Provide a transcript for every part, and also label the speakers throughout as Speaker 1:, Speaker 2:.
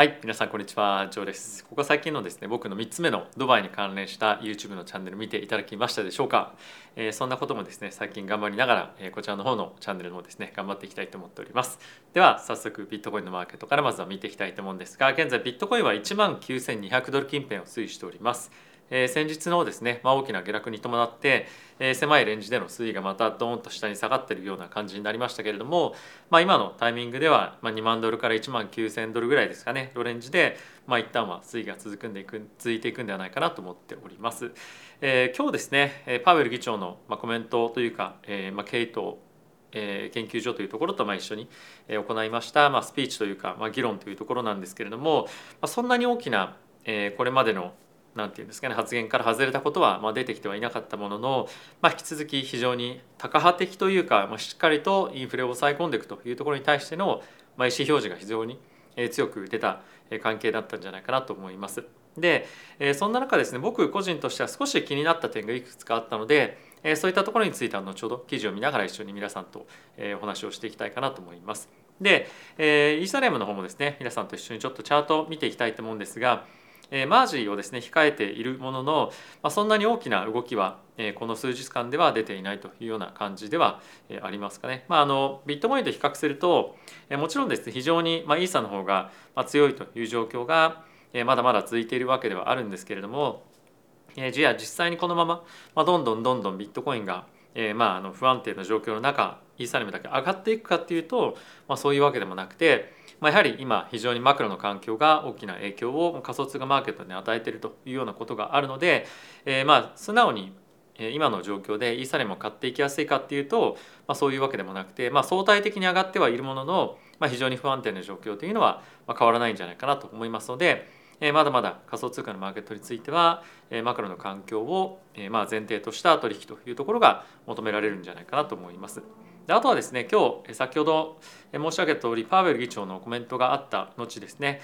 Speaker 1: はい皆さんこんにちは。ジョーです。ここ最近のですね僕の3つ目のドバイに関連した YouTube のチャンネル見ていただきましたでしょうか、えー、そんなこともですね最近頑張りながら、えー、こちらの方のチャンネルもですね頑張っていきたいと思っております。では早速ビットコインのマーケットからまずは見ていきたいと思うんですが現在ビットコインは1万9200ドル近辺を推移しております。えー、先日のですね、まあ、大きな下落に伴って、えー、狭いレンジでの推移がまたドーンと下に下がっているような感じになりましたけれども、まあ、今のタイミングでは、まあ、2万ドルから1万9000ドルぐらいですかねロレンジで、まあ、一旦は推移が続くんでいく続いていくんではないかなと思っております。えー、今日ですねパウエル議長の、ま、コメントというか、えーまあ、ケイトえ、研究所というところとまあ一緒に行いました、まあ、スピーチというか、まあ、議論というところなんですけれども、ま、そんなに大きな、え、これまでのなんていうんですかね発言から外れたことはまあ出てきてはいなかったものの、まあ、引き続き非常にタカ派的というか、まあ、しっかりとインフレを抑え込んでいくというところに対しての、まあ、意思表示が非常に強く出た関係だったんじゃないかなと思います。でそんな中ですね僕個人としては少し気になった点がいくつかあったのでそういったところについては後ほど記事を見ながら一緒に皆さんとお話をしていきたいかなと思います。でイーサレムの方もですね皆さんと一緒にちょっとチャートを見ていきたいと思うんですがえマージをですね控えているものの、まあ、そんなに大きな動きは、えこの数日間では出ていないというような感じでは、えありますかね。まあ、あのビットコインと比較すると、えもちろんですね非常に、まあ、イーサの方が強いという状況が、えまだまだ続いているわけではあるんですけれども、えじゃあ実際にこのまま、ま、どんどんどんどんビットコインが、え、まああの不安定な状況の中イーサリムだけ上がっていくかっていうと、まあ、そういうわけでもなくて、まあ、やはり今非常にマクロの環境が大きな影響を仮想通貨マーケットに与えているというようなことがあるので、えー、まあ素直に今の状況でイーサレムを買っていきやすいかっていうと、まあ、そういうわけでもなくて、まあ、相対的に上がってはいるものの、まあ、非常に不安定な状況というのは変わらないんじゃないかなと思いますので、えー、まだまだ仮想通貨のマーケットについては、え、マクロの環境を、え、まあ前提とした取引というところが求められるんじゃないかなと思います。であとはですね今日先ほど申し上げた通りパウエル議長のコメントがあった後ですね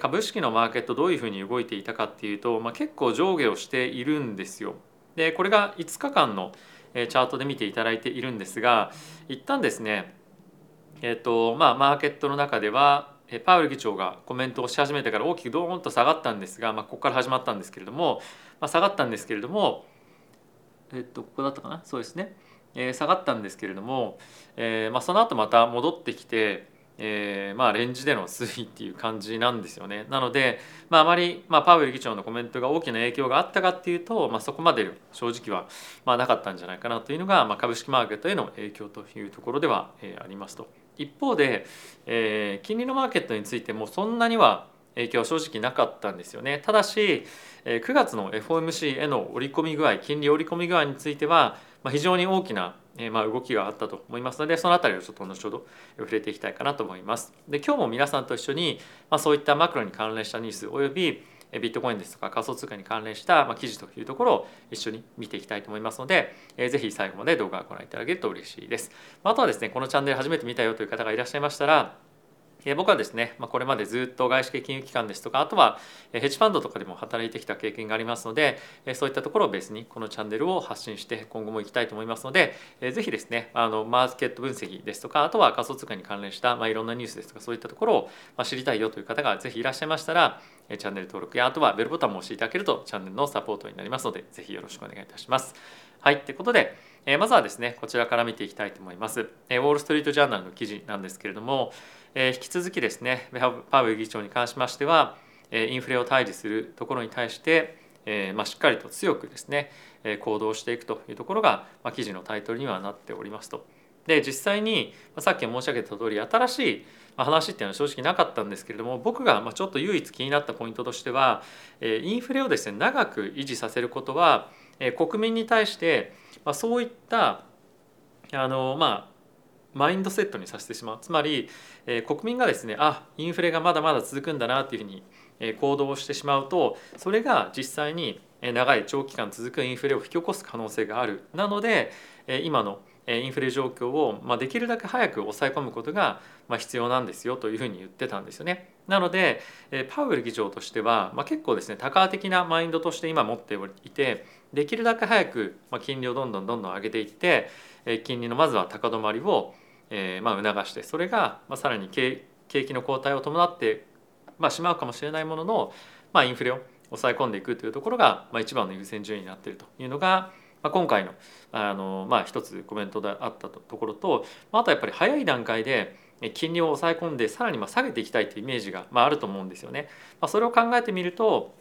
Speaker 1: 株式のマーケットどういうふうに動いていたかっていうと、まあ、結構上下をしているんですよ。でこれが5日間のチャートで見ていただいているんですが一旦ですねえっ、ー、とまあマーケットの中ではパウエル議長がコメントをし始めてから大きくドーンと下がったんですが、まあ、ここから始まったんですけれども、まあ、下がったんですけれどもえっとここだったかな？そうですねえ下がったんですけれども、えまあ、その後また戻ってきて、えー、まあレンジでの推移っていう感じなんですよね。なので、まあ、あまり、まあ、パウエル議長のコメントが大きな影響があったかっていうと、まあ、そこまで正直は、まあ、なかったんじゃないかなというのが、まあ、株式マーケットへの影響というところでは、えー、ありますと。一方で、えー、金利のマーケットについてもそんなには影響は正直なかったんですよね。ただし9月の FOMC への織り込み具合金利織り込み具合についてはまあ、非常に大きなえまあ動きがあったと思いますのでその辺りをちょっと後ほど触れていきたいかなと思います。で今日も皆さんと一緒に、まあ、そういったマクロに関連したニュースおよびビットコインですとか仮想通貨に関連した記事というところを一緒に見ていきたいと思いますので、えー、ぜひ最後まで動画をご覧いただけると嬉しいです。あとはですねこのチャンネル初めて見たよという方がいらっしゃいましたら僕はですね、まこれまでずっと外資系金融機関ですとかあとはヘッジファンドとかでも働いてきた経験がありますのでそういったところをベースにこのチャンネルを発信して今後も行きたいと思いますのでぜひですねあのマーケット分析ですとかあとは仮想通貨に関連した、まあ、いろんなニュースですとかそういったところを、知りたいよという方がぜひいらっしゃいましたらチャンネル登録やあとはベルボタンも押していただけるとチャンネルのサポートになりますのでぜひよろしくお願いいたします。はい、ということでえまずはですねこちらから見ていきたいと思います。えウォール・ストリート・ジャーナルの記事なんですけれども、引き続きですねパウエル議長に関しましてはインフレを退治するところに対して、えましっかりと強くですね行動していくというところが、まあ記事のタイトルにはなっておりますと。で実際にさっき申し上げた通り新しい話っていうのは正直なかったんですけれども僕がちょっと唯一気になったポイントとしてはインフレをですね長く維持させることは国民に対してそういったあのまあマインドセットにさせてしまうつまり、え国民がですねあインフレがまだまだ続くんだなっていうふうに、え行動してしまうとそれが実際に長い長期間続くインフレを引き起こす可能性があるなので今のインフレ状況を、まできるだけ早く抑え込むことが、ま必要なんですよというふうに言ってたんですよね。なのでパウエル議長としては、ま結構ですね多角的なマインドとして今持っていてできるだけ早く金利をどんどんどんどん上げていって金利のまずは高止まりをえまあ促してそれがさらに景気の後退を伴ってまあ、しまうかもしれないものの、まあ、インフレを抑え込んでいくというところが、まあ、一番の優先順位になっているというのが、まあ、今回のあの、まあ、一つコメントであったところとまあとやっぱり早い段階で金利を抑え込んでさらにまあ下げていきたいというイメージがまああると思うんですよね。まあ、それを考えてみると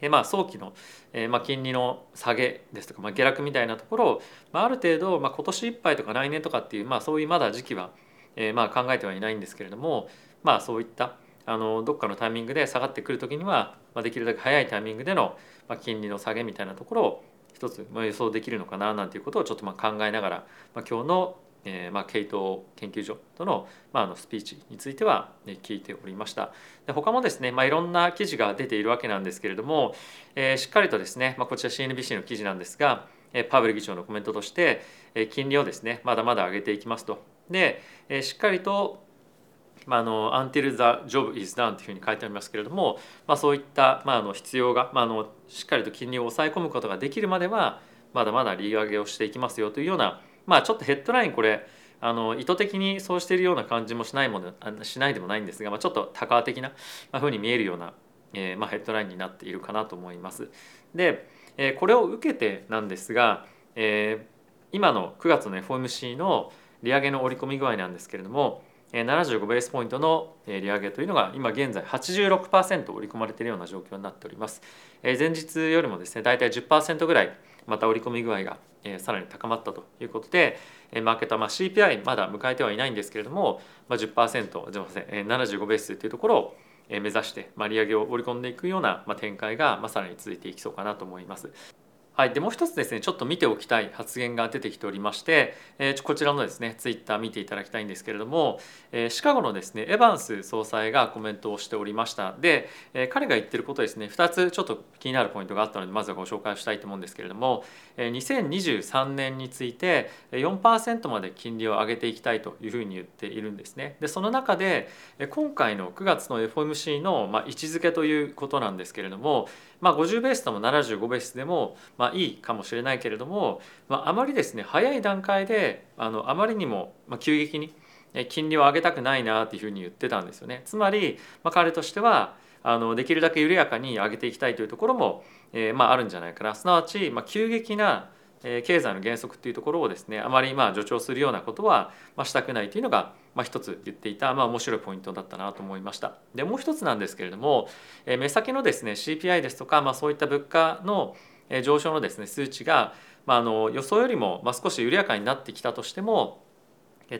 Speaker 1: えまあ早期の、えまあ金利の下げですとか、まあ、下落みたいなところを、まあ、ある程度、まあ、今年いっぱいとか来年とかっていう、まあ、そういうまだ時期は、えまあ考えてはいないんですけれども、まあ、そういったあのどっかのタイミングで下がってくる時には、まあ、できるだけ早いタイミングでの、まあ、金利の下げみたいなところを一つ、まあ、予想できるのかななんていうことをちょっとまあ考えながら、まあ、今日のえーまあ、ケイト研究所との,、まあ、あのスピーチについては、ね、聞いておりました。で他もですね、まあ、いろんな記事が出ているわけなんですけれども、えー、しっかりとですね、まあ、こちら CNBC の記事なんですが、え、パウエル議長のコメントとして、え、金利をですねまだまだ上げていきますと。で、え、しっかりとまあ、あの until the job is done というふうに書いてありますけれども、まあ、そういった、まあ、あの必要が、まあ、あのしっかりと金利を抑え込むことができるまではまだまだ利上げをしていきますよというような、まあ、ちょっとヘッドラインこれあの意図的にそうしているような感じもしないものしないでもないんですが、まあ、ちょっと多価的なふうに見えるような、えーまあ、ヘッドラインになっているかなと思います。で、えー、これを受けてなんですが、えー、今の9月の FOMC の利上げの織り込み具合なんですけれども75ベースポイントの利上げというのが今現在86%織り込まれているような状況になっております。前日よりもですね大体10%ぐらいまた織り込み具合がさらに高まったということでマーケットはまあ CPI まだ迎えてはいないんですけれども、まあ、10%すみません75ベースというところを目指して、まあ、利上げを織り込んでいくような展開がまあさらに続いていきそうかなと思います。はい、でもう一つですねちょっと見ておきたい発言が出てきておりまして、えー、こちらのですねツイッター見ていただきたいんですけれども、えー、シカゴのですねエヴァンス総裁がコメントをしておりました。で、えー、彼が言ってることですね2つちょっと気になるポイントがあったのでまずはご紹介したいと思うんですけれども、えー、2023年について4%まで金利を上げていきたいというふうに言っているんですね。でその中で今回の9月の FOMC の、まあ、位置づけということなんですけれどもまあ、50ベースでも75ベースでも、まあ、いいかもしれないけれども、まあ、あまりですね早い段階であのあまりにも急激に金利を上げたくないなっていうふうに言ってたんですよね。つまり、まあ、彼としてはあのできるだけ緩やかに上げていきたいというところも、えー、まああるんじゃないかなすなわち、まあ、急激な経済の原則っていうところをですねあまりまあ助長するようなことはまあしたくないというのがまあ一つ言っていたまあ面白いポイントだったなと思いました。でもう一つなんですけれども目先のですね CPI ですとかまあそういった物価の上昇のですね数値がまああの予想よりもまあ少し緩やかになってきたとしても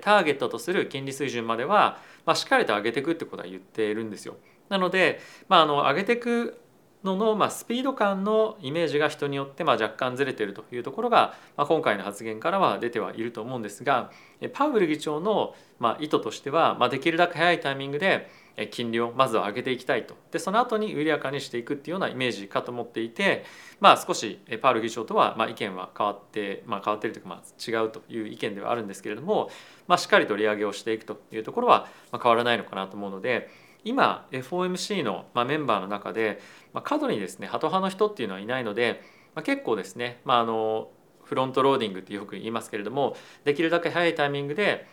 Speaker 1: ターゲットとする金利水準まではまあしっかりと上げていくってことは言っているんですよ。なので、まあ、あの上げていくのの、まあ、スピード感のイメージが人によってまあ若干ずれているというところが、まあ、今回の発言からは出てはいると思うんですがパウエル議長のまあ意図としては、まあ、できるだけ早いタイミングで金利をまずは上げていきたいと。でその後に緩やかにしていくっていうようなイメージかと思っていて、まあ、少しパウエル議長とはまあ意見は変わって、まあ、変わってるというかまあ違うという意見ではあるんですけれども、まあ、しっかりと利上げをしていくというところは変わらないのかなと思うので今 FOMC のまメンバーの中でま過度にですねハト派の人っていうのはいないのでま結構ですね、まあ、あのフロントローディングってよく言いますけれどもできるだけ早いタイミングで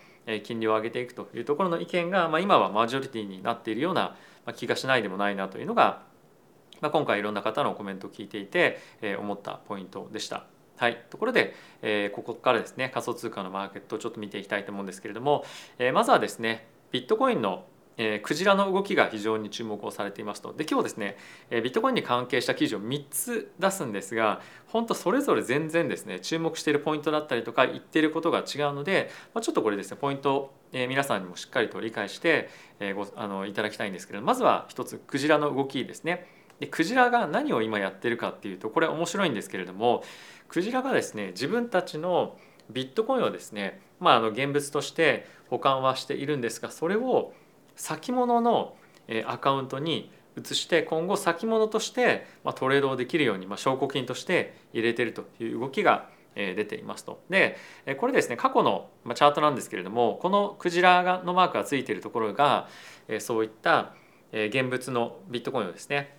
Speaker 1: 金利を上げていくというところの意見が、まあ、今はマジョリティになっているような気がしないでもないなというのが、まあ、今回いろんな方のコメントを聞いていて思ったポイントでした。はい、ところで、えー、ここからですね仮想通貨のマーケットをちょっと見ていきたいと思うんですけれども、えー、まずはですねビットコインのえー、クジラの動きが非常に注目をされていますとで今日ですね、えー、ビットコインに関係した記事を3つ出すんですが本当それぞれ全然ですね注目しているポイントだったりとか言っていることが違うので、まあ、ちょっとこれですねポイント、えー、皆さんにもしっかりと理解して、えー、ごあのいただきたいんですけどまずは一つクジラの動きですね。でクジラが何を今やってるかっていうとこれ面白いんですけれどもクジラがですね自分たちのビットコインをですね、まあ、あの現物として保管はしているんですがそれを先物のアカウントに移して今後先物としてトレードをできるように証拠金として入れてるという動きが出ていますと。でこれですね過去のチャートなんですけれどもこのクジラのマークがついているところがそういった現物のビットコインをですね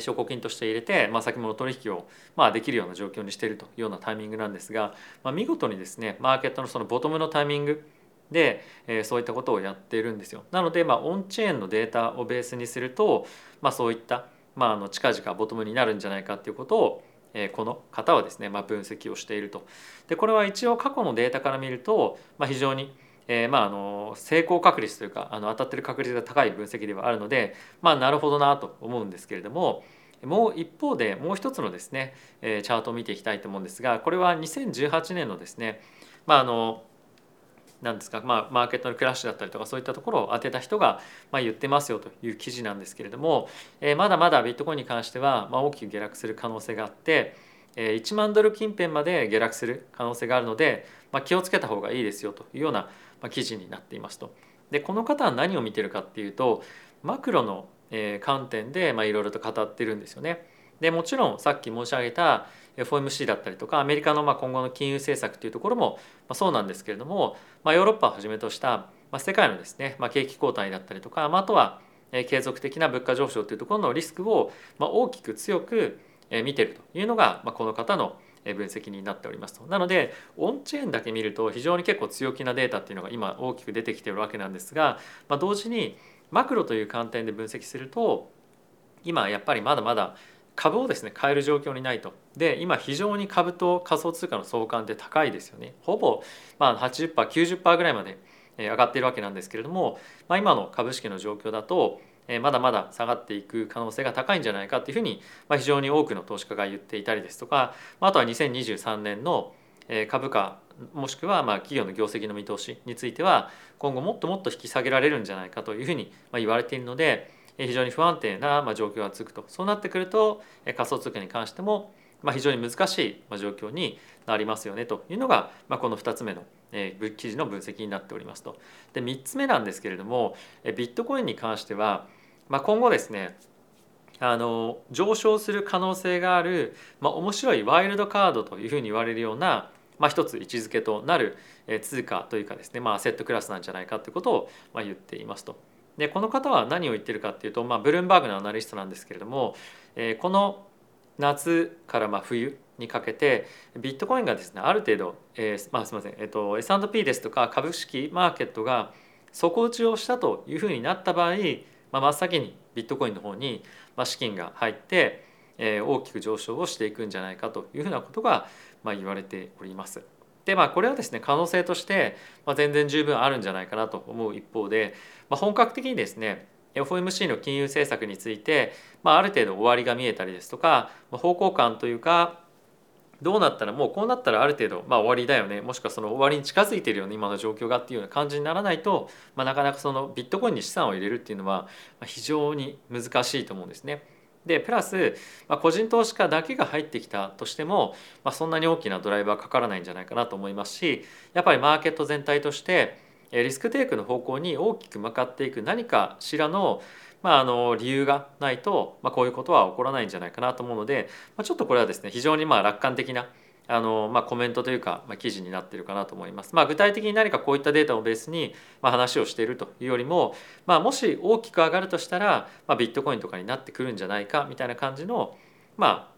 Speaker 1: 証拠金として入れて、まあ、先物取引を、まあ、できるような状況にしているというようなタイミングなんですが、まあ、見事にですねマーケットのそのボトムのタイミングで、え、そういったことをやっているんですよ。なので、まあ、オンチェーンのデータをベースにすると、まあ、そういった、まあ、あの近々ボトムになるんじゃないかっていうことを、え、この方はですね、まあ、分析をしていると。でこれは一応過去のデータから見ると、まあ、非常にえー、まああの成功確率というかあの当たってる確率が高い分析ではあるのでまあなるほどなと思うんですけれどももう一方でもう一つのですね、え、チャートを見ていきたいと思うんですがこれは2018年のですねまああのなんですか、まあ、マーケットのクラッシュだったりとかそういったところを当てた人が、まあ、言ってますよという記事なんですけれども、え、まだまだビットコインに関しては、まあ、大きく下落する可能性があって、えー、1万ドル近辺まで下落する可能性があるので、まあ、気をつけた方がいいですよというような、まあ、記事になっていますと。でこの方は何を見てるかっていうとマクロの観点でいろいろと語ってるんですよね。でもちろんさっき申し上げた FOMC だったりとかアメリカのまあ今後の金融政策というところもまあそうなんですけれども、まあ、ヨーロッパをはじめとしたまあ世界のですね、まあ、景気後退だったりとか、まあ、あとは継続的な物価上昇というところのリスクをまあ大きく強く見てるというのがまあこの方の分析になっておりますと。なのでオンチェーンだけ見ると非常に結構強気なデータっていうのが今大きく出てきてるわけなんですが、まあ、同時にマクロという観点で分析すると今やっぱりまだまだ株をですね買える状況にないと。で今非常に株と仮想通貨の相関って高いですよね。ほぼま 80%90% ぐらいまで上がっているわけなんですけれども、まあ、今の株式の状況だとまだまだ下がっていく可能性が高いんじゃないかっていうふうに非常に多くの投資家が言っていたりですとかあとは2023年の株価もしくはま企業の業績の見通しについては今後もっともっと引き下げられるんじゃないかというふうに言われているので非常に不安定な状況が続くとそうなってくると仮想通貨に関しても非常に難しい状況になりますよねというのがこの2つ目の記事の分析になっておりますと。で3つ目なんですけれどもビットコインに関しては今後ですねあの上昇する可能性がある、まあ、面白いワイルドカードというふうに言われるような、まあ、一つ位置づけとなる通貨というかですね、まあ、アセットクラスなんじゃないかということを言っていますと。でこの方は何を言ってるかっていうと、まあ、ブルームバーグのアナリストなんですけれども、えー、この夏からまあ冬にかけてビットコインがですねある程度、えー、まあすみません、えーと、S&P ですとか株式マーケットが底打ちをしたというふうになった場合、まあ、真っ先にビットコインの方に資金が入って、えー、大きく上昇をしていくんじゃないかというふうなことがまあ言われております。でまあこれはですね可能性として全然十分あるんじゃないかなと思う一方でまあ、本格的にですね FOMC の金融政策について、まあ、ある程度終わりが見えたりですとかま方向感というかどうなったらもうこうなったらある程度、まあ、終わりだよねもしくはその終わりに近づいているようね今の状況がっていうような感じにならないと、まあ、なかなかそのビットコインに資産を入れるっていうのは非常に難しいと思うんですね。でプラス、まあ、個人投資家だけが入ってきたとしても、まあ、そんなに大きなドライバーかからないんじゃないかなと思いますしやっぱりマーケット全体としてリスクテイクの方向に大きく向かっていく何かしらの,、まあ、あの理由がないと、まあ、こういうことは起こらないんじゃないかなと思うので、まあ、ちょっとこれはですね非常にまあ楽観的なあの、まあ、コメントというか、まあ、記事になってるかなと思います。まあ、具体的に何かこういったデータをベースに、まあ、話をしているというよりも、まあ、もし大きく上がるとしたら、まあ、ビットコインとかになってくるんじゃないかみたいな感じの、まあ、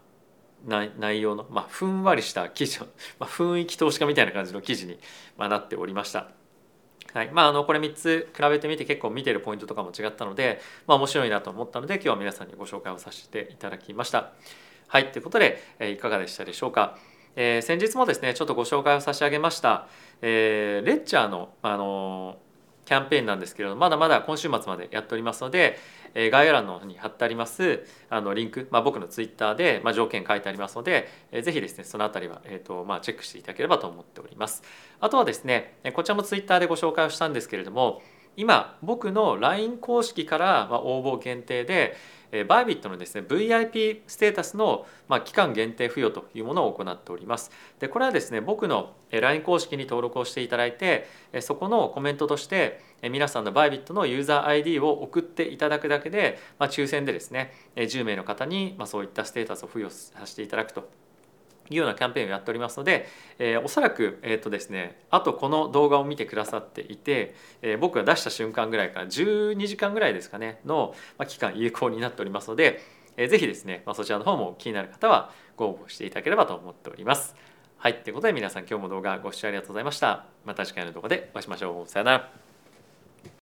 Speaker 1: 内容の、まあ、ふんわりした記事、まあ、雰囲気投資家みたいな感じの記事になっておりました。はいまあ、あのこれ3つ比べてみて結構見てるポイントとかも違ったので、まあ、面白いなと思ったので今日は皆さんにご紹介をさせていただきました。はいということで、えいかがでしたでしょうか？えー、先日もですねちょっとご紹介を差し上げました、えー、レッチャーの、あのキャンペーンなんですけれどまだまだ今週末までやっておりますので、え概要欄の方に貼ってありますあのリンク、まあ、僕のツイッターで、まあ、条件書いてありますので、えー、ぜひですねそのあたりは、えーとまあ、チェックしていただければと思っております。あとはですねこちらもツイッターでご紹介をしたんですけれども今僕の LINE 公式から応募限定でバイビットのですね VIP ステータスの、まあ、期間限定付与というものを行っております。でこれはですね僕の LINE 公式に登録をしていただいてそこのコメントとして皆さんのバイビットのユーザー ID を送っていただくだけで、まあ、抽選でですね10名の方に、まあ、そういったステータスを付与させていただくというようなキャンペーンをやっておりますので、えー、おそらく、えーとですね、あとこの動画を見てくださっていて、えー、僕が出した瞬間ぐらいから12時間ぐらいですかねの、まあ、期間有効になっておりますので、えー、ぜひですね、まあ、そちらの方も気になる方はご応募していただければと思っております。はいということで皆さん今日も動画ご視聴ありがとうございました。また次回の動画でお会いしましょう。さよなら。